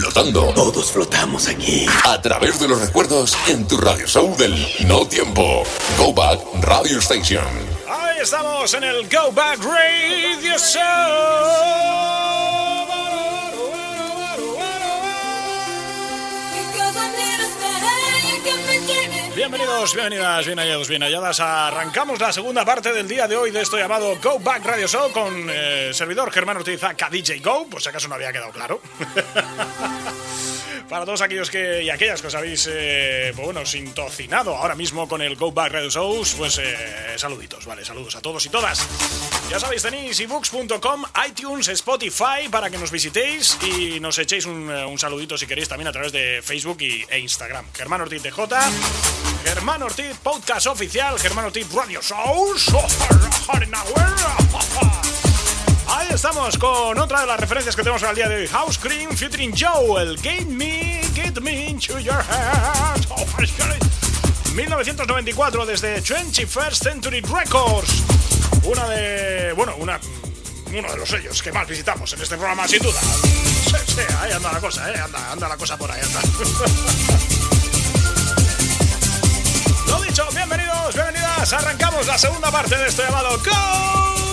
flotando. Todos flotamos aquí. A través de los recuerdos en tu radio show del no tiempo. Go Back Radio Station. Ahí estamos en el Go Back Radio Show. Bienvenidos, bienvenidas, bien hallados, bien halladas. Arrancamos la segunda parte del día de hoy de esto llamado Go Back Radio Show con eh, servidor Germán Ortiz DJ Go, por si acaso no había quedado claro. Para todos aquellos que y aquellas que os habéis, eh, bueno, sintocinado ahora mismo con el Go Back Radio Shows, pues eh, saluditos, vale, saludos a todos y todas. Ya sabéis, tenéis ebooks.com, iTunes, Spotify para que nos visitéis y nos echéis un, un, saludito si queréis también a través de Facebook y, e Instagram. Germán Ortiz DJ, Germán Ortiz Podcast Oficial, Germán Ortiz Radio Shows. Ahí estamos con otra de las referencias que tenemos el día de hoy. House Cream featuring Joe, el Get Me, Get Me into Your Heart. 1994 desde 21st Century Records. Una de. Bueno, una. Uno de los sellos que más visitamos en este programa, sin duda. Sí, sí, ahí anda la cosa, ¿eh? Anda, anda la cosa por ahí, anda. Lo dicho, bienvenidos, bienvenidas. Arrancamos la segunda parte de este llamado Go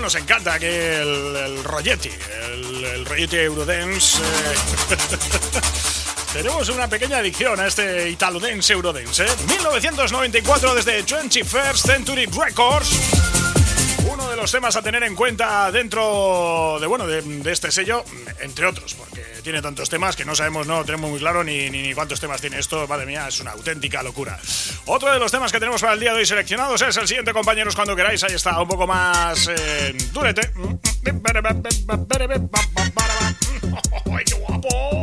nos encanta que el, el el, el Eurodance. Eh, tenemos una pequeña adicción a este Italo Dance Eurodance. ¿eh? 1994 desde 21st Century Records. De los temas a tener en cuenta dentro de, bueno, de, de este sello, entre otros, porque tiene tantos temas que no sabemos, no tenemos muy claro ni, ni, ni, cuántos temas tiene esto. Madre mía, es una auténtica locura. Otro de los temas que tenemos para el día de hoy seleccionados es el siguiente, compañeros, cuando queráis. Ahí está, un poco más eh, durete. ¡Ay, qué guapo!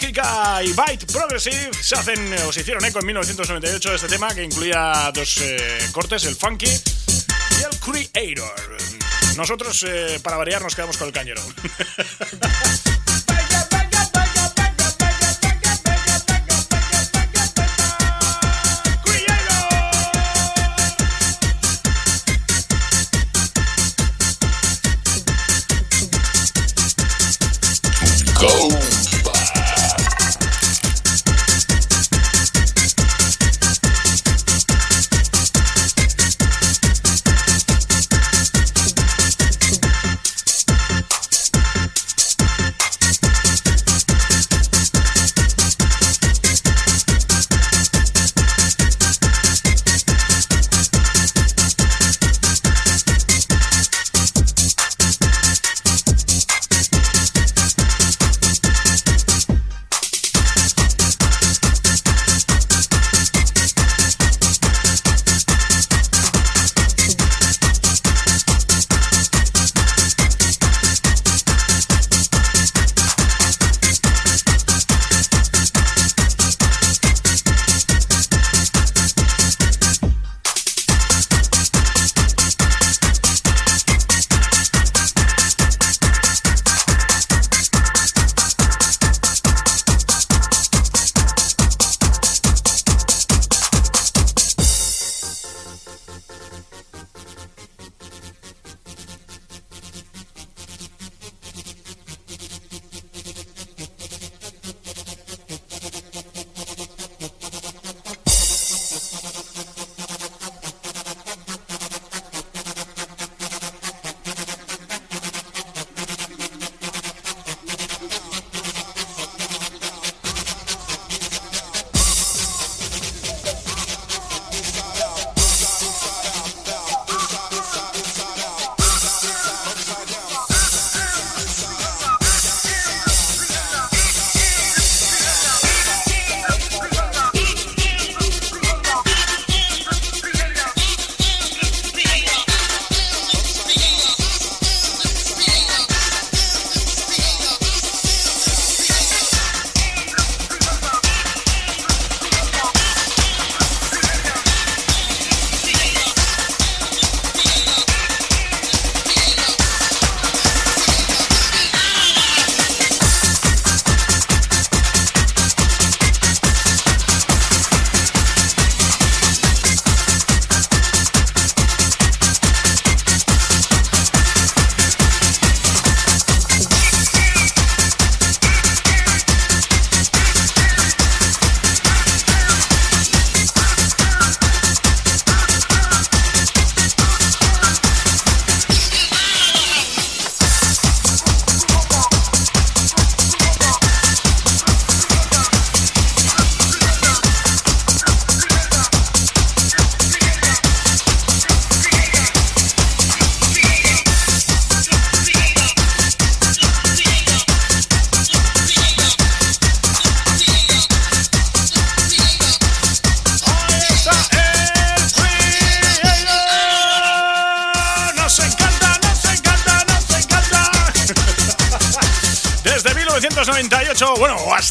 Bélgica y Byte Progressive se hacen o se hicieron eco en 1998 de este tema que incluía dos eh, cortes, el funky y el creator. Nosotros, eh, para variar, nos quedamos con el cañero.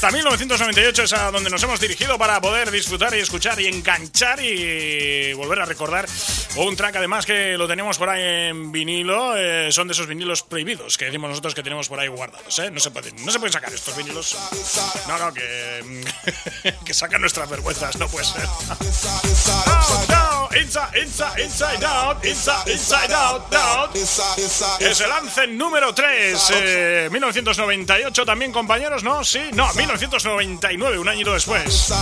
hasta 1998 es a donde nos hemos dirigido para poder disfrutar y escuchar y enganchar y volver a recordar un track además que lo tenemos por ahí en vinilo. Eh, son de esos vinilos prohibidos que decimos nosotros que tenemos por ahí guardados. ¿eh? No, se pueden, no se pueden sacar estos vinilos. No, no, que, que sacan nuestras vergüenzas, no puede ser. Inside, inside, out, inside, inside out, out. Es el lance número 3, 1998 eh, también, compañeros, ¿no? Sí, no, 1999, un añito después.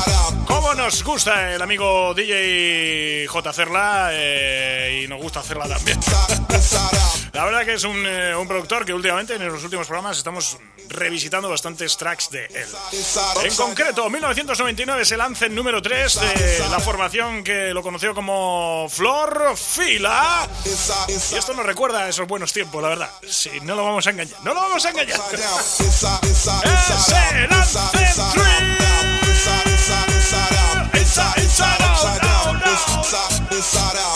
¿Cómo nos gusta el amigo DJ J. Cerla? Eh, y nos gusta hacerla también. La verdad que es eh, un productor que últimamente en los últimos programas estamos revisitando bastantes tracks de él. En concreto, 1999 se lanza el número 3 de la formación que lo conoció como Flor Fila. Y esto nos recuerda a esos buenos tiempos, la verdad. Sí, no lo vamos a engañar. No lo vamos a engañar. es el Anthem 3. inside, inside,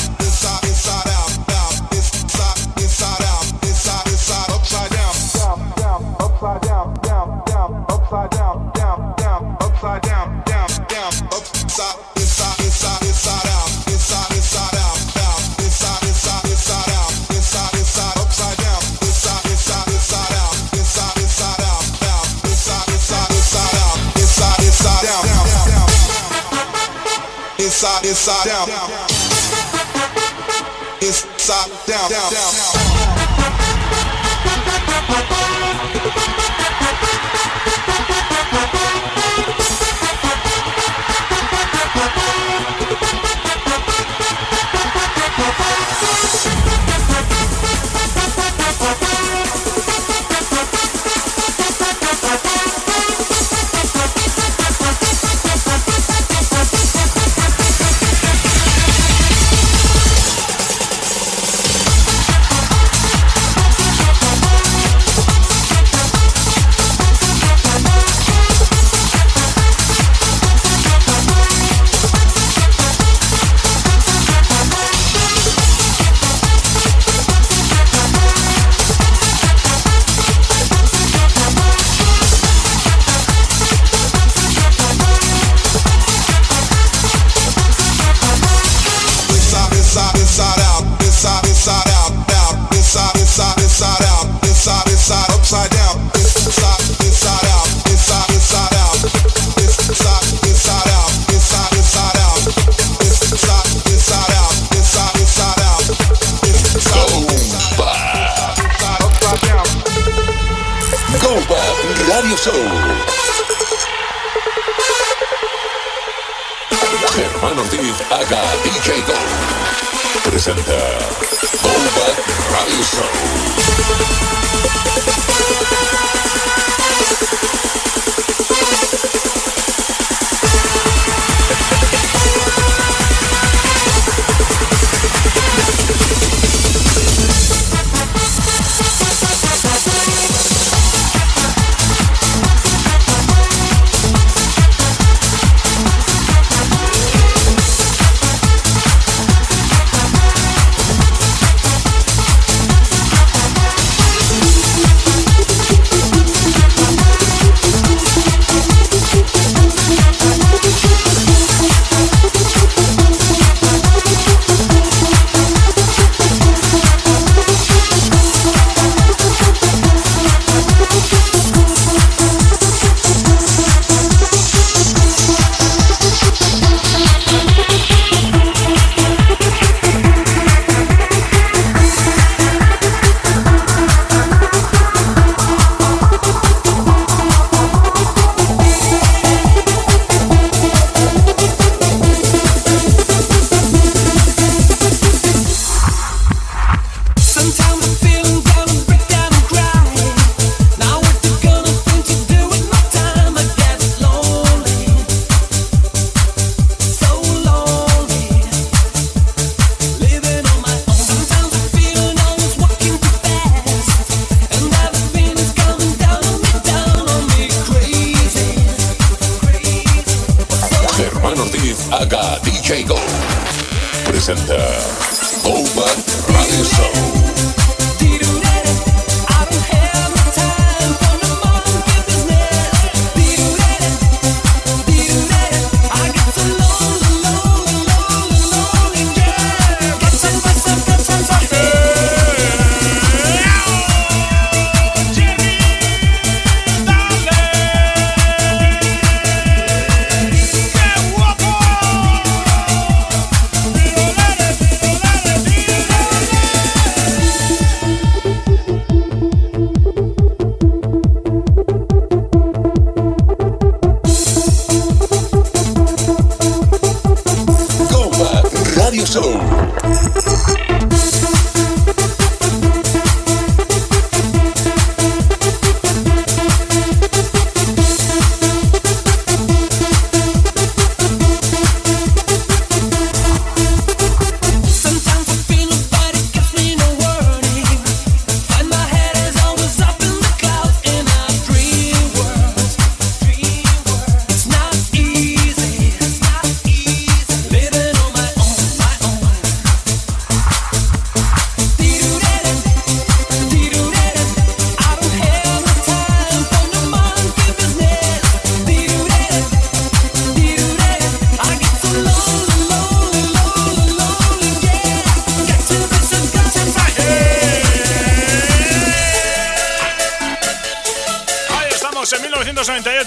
down. Inside, down, down, down. Show. Germán Ortiz, haga DJ Go. Presenta Go Radio Show.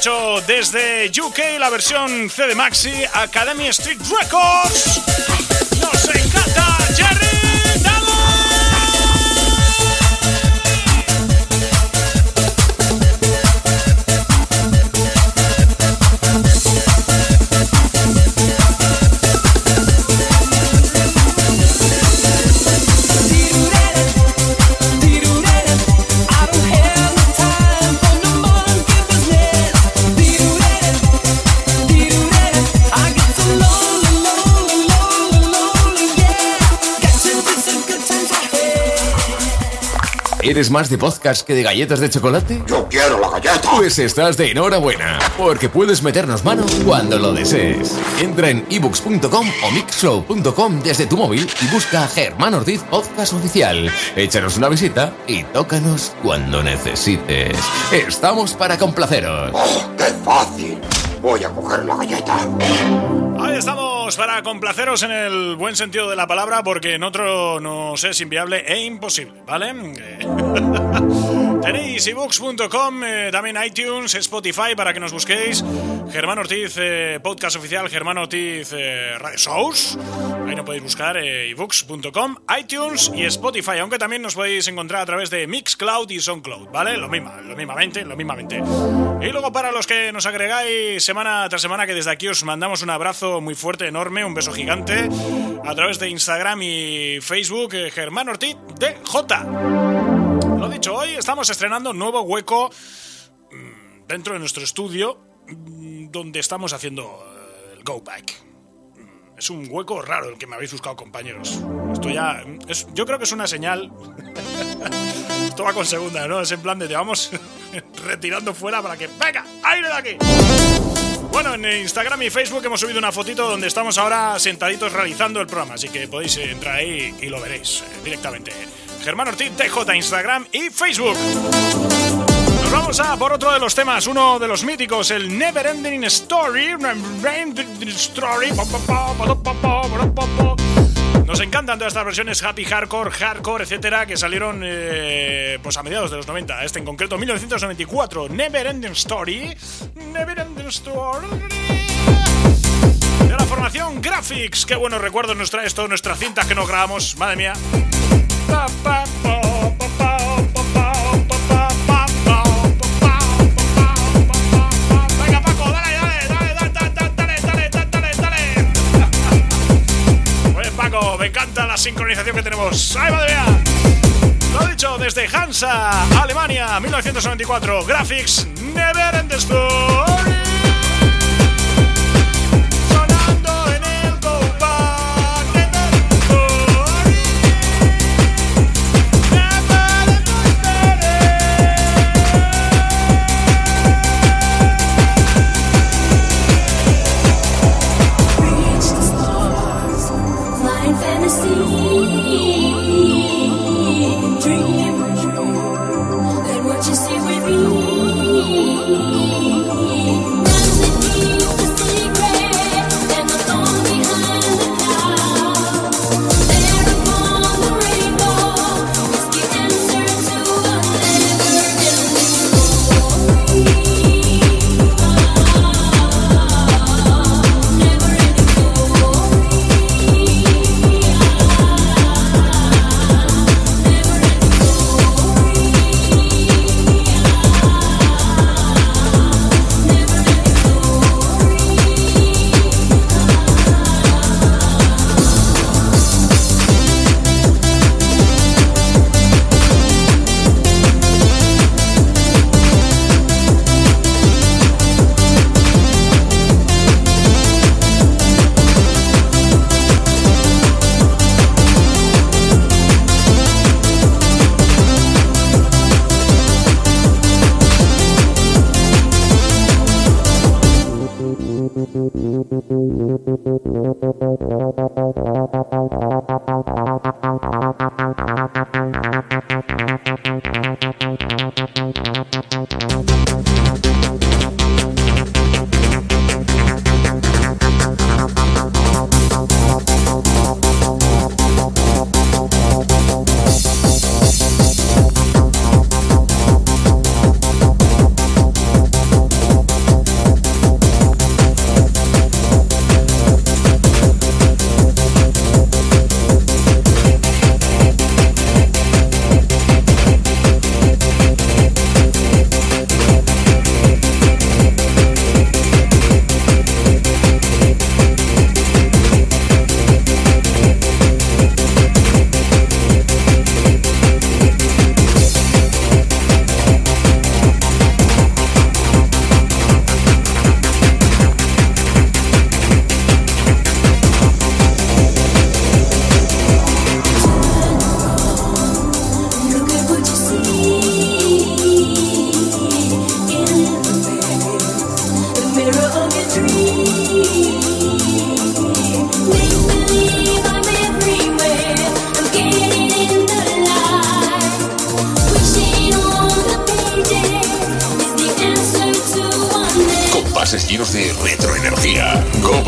1998 desde UK, la versión CD Maxi, Academy Street Records. ¿Eres más de podcast que de galletas de chocolate? Yo quiero la galleta. Pues estás de enhorabuena, porque puedes meternos mano cuando lo desees. Entra en ebooks.com o mixflow.com desde tu móvil y busca Germán Ortiz Podcast Oficial. Échanos una visita y tócanos cuando necesites. Estamos para complaceros. ¡Oh, qué fácil! Voy a coger la galleta. Estamos para complaceros en el buen sentido de la palabra, porque en otro nos es inviable e imposible, ¿vale? Tenéis ebooks.com, eh, también iTunes, Spotify para que nos busquéis. Germán Ortiz, eh, podcast oficial, Germán Ortiz eh, Radio Shows. Ahí nos podéis buscar ebooks.com, iTunes y Spotify, aunque también nos podéis encontrar a través de Mixcloud y SoundCloud, ¿vale? Lo mismo, lo mismamente, lo mismamente. Y luego para los que nos agregáis semana tras semana, que desde aquí os mandamos un abrazo muy fuerte, enorme, un beso gigante, a través de Instagram y Facebook, Germán Ortiz de J. Lo dicho, hoy estamos estrenando un nuevo hueco mm, dentro de nuestro estudio donde estamos haciendo eh, el Go Back. Mm, Es un hueco raro el que me habéis buscado, compañeros. Esto ya. es- yo creo que es una señal. Esto va con segunda, ¿no? Es en plan de te vamos retirando fuera para que. ¡Venga! ¡Aire de aquí! Bueno, en Instagram y Facebook hemos subido una fotito donde estamos ahora sentaditos realizando el programa, así que podéis eh, entrar ahí y lo veréis eh, directamente. Germán Ortiz, TJ, Instagram y Facebook. Vamos a por otro de los temas, uno de los míticos, el Never Ending Story. Nos encantan todas estas versiones happy hardcore, hardcore, etcétera, que salieron eh, pues a mediados de los 90. Este en concreto, 1994, Never Ending Story. Never Ending Story. De la formación Graphics. Qué buenos recuerdos nos trae esto, nuestras cintas que nos grabamos. Madre mía. Pa, pa, pa, me encanta la sincronización que tenemos. ¡Ay, madre mía! Lo dicho, desde Hansa, Alemania, 1994, Graphics, Never End Story.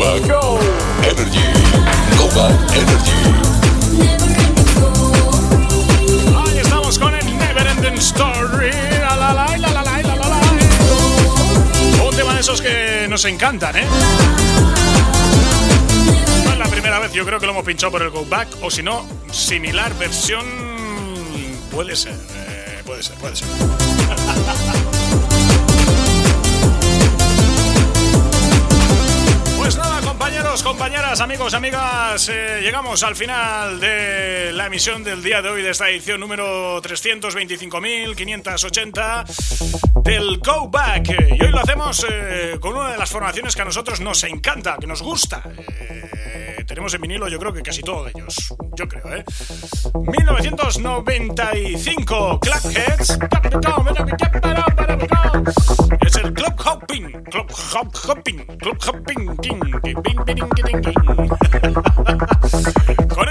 Novak Energy. Energy. Ahí estamos con el Never Ending Story. Un tema de esos que nos encantan, ¿eh? No es la primera vez, yo creo que lo hemos pinchado por el Go Back, o si no, similar versión. Puede ser, eh, puede ser, puede ser. Compañeras, amigos, amigas, eh, llegamos al final de la emisión del día de hoy de esta edición número 325.580 del Go Back. Y hoy lo hacemos eh, con una de las formaciones que a nosotros nos encanta, que nos gusta. Eh, tenemos en vinilo, yo creo que casi todos ellos. Yo creo, ¿eh? 1995, Clubheads. Es el Club Hopping. Club Hop Hopping. Club Hopping.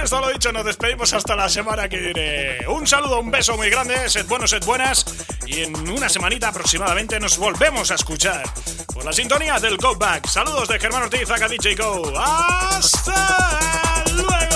esto lo dicho, nos despedimos hasta la semana que viene. Un saludo, un beso muy grande, sed buenos, sed buenas. Y en una semanita aproximadamente nos volvemos a escuchar por la sintonía del Go Back. Saludos de Germán Ortiz, acá DJ Go. ¡Hasta luego!